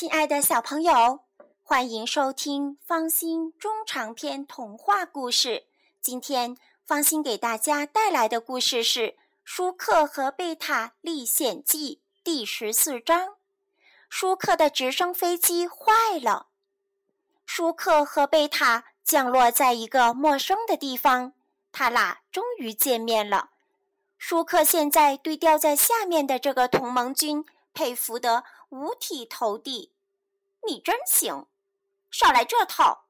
亲爱的小朋友，欢迎收听方心中长篇童话故事。今天方心给大家带来的故事是《舒克和贝塔历险记》第十四章。舒克的直升飞机坏了，舒克和贝塔降落在一个陌生的地方，他俩终于见面了。舒克现在对掉在下面的这个同盟军佩服得五体投地。你真行，少来这套！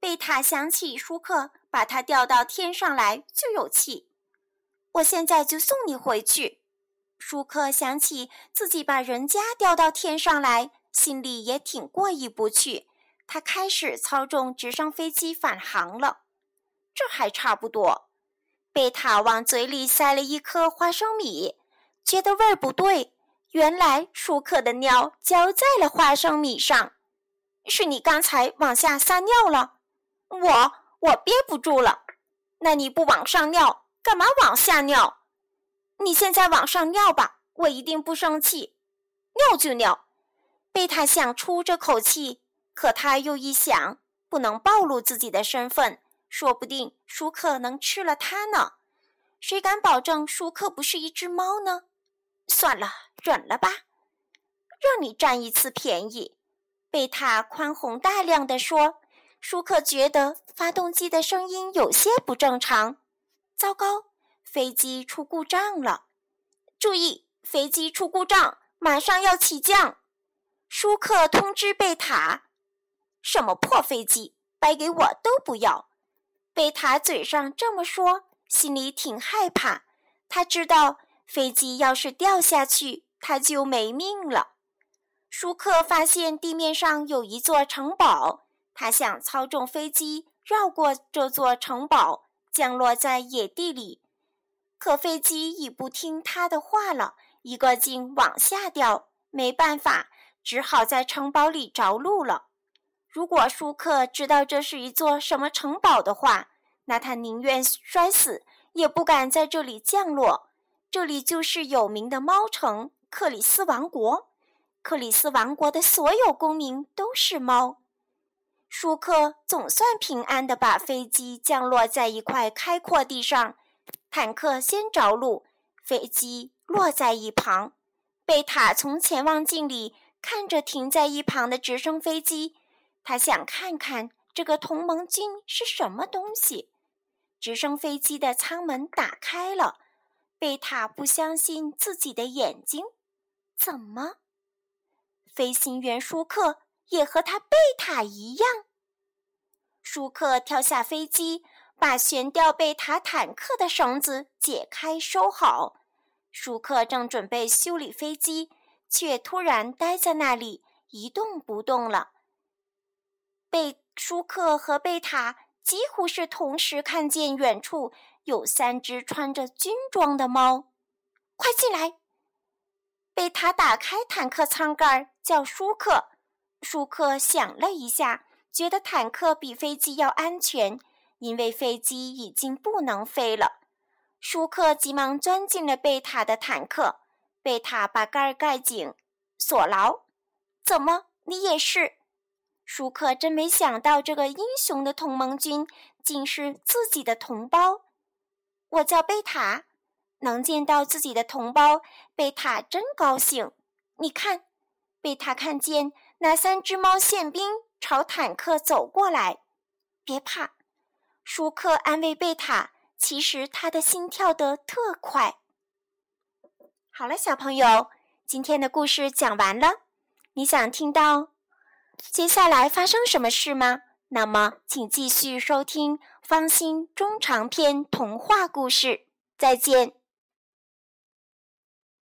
贝塔想起舒克把他吊到天上来就有气，我现在就送你回去。舒克想起自己把人家吊到天上来，心里也挺过意不去。他开始操纵直升飞机返航了，这还差不多。贝塔往嘴里塞了一颗花生米，觉得味儿不对。原来舒克的尿浇在了花生米上，是你刚才往下撒尿了。我我憋不住了。那你不往上尿，干嘛往下尿？你现在往上尿吧，我一定不生气。尿就尿。贝塔想出这口气，可他又一想，不能暴露自己的身份。说不定舒克能吃了他呢，谁敢保证舒克不是一只猫呢？算了，忍了吧，让你占一次便宜。”贝塔宽宏大量地说。舒克觉得发动机的声音有些不正常，糟糕，飞机出故障了！注意，飞机出故障，马上要起降。舒克通知贝塔：“什么破飞机，掰给我都不要。”贝塔嘴上这么说，心里挺害怕。他知道飞机要是掉下去，他就没命了。舒克发现地面上有一座城堡，他想操纵飞机绕过这座城堡，降落在野地里。可飞机已不听他的话了，一个劲往下掉。没办法，只好在城堡里着陆了。如果舒克知道这是一座什么城堡的话，那他宁愿摔死，也不敢在这里降落。这里就是有名的猫城——克里斯王国。克里斯王国的所有公民都是猫。舒克总算平安地把飞机降落在一块开阔地上，坦克先着陆，飞机落在一旁。贝塔从潜望镜里看着停在一旁的直升飞机。他想看看这个同盟军是什么东西。直升飞机的舱门打开了，贝塔不相信自己的眼睛。怎么？飞行员舒克也和他贝塔一样？舒克跳下飞机，把悬吊贝塔坦克的绳子解开收好。舒克正准备修理飞机，却突然呆在那里一动不动了。贝舒克和贝塔几乎是同时看见远处有三只穿着军装的猫，快进来！贝塔打开坦克舱盖，叫舒克。舒克想了一下，觉得坦克比飞机要安全，因为飞机已经不能飞了。舒克急忙钻进了贝塔的坦克，贝塔把盖盖紧，锁牢。怎么，你也是？舒克真没想到，这个英雄的同盟军竟是自己的同胞。我叫贝塔，能见到自己的同胞，贝塔真高兴。你看，贝塔看见那三只猫宪兵朝坦克走过来。别怕，舒克安慰贝塔。其实他的心跳得特快。好了，小朋友，今天的故事讲完了。你想听到？接下来发生什么事吗？那么，请继续收听方心中长篇童话故事。再见。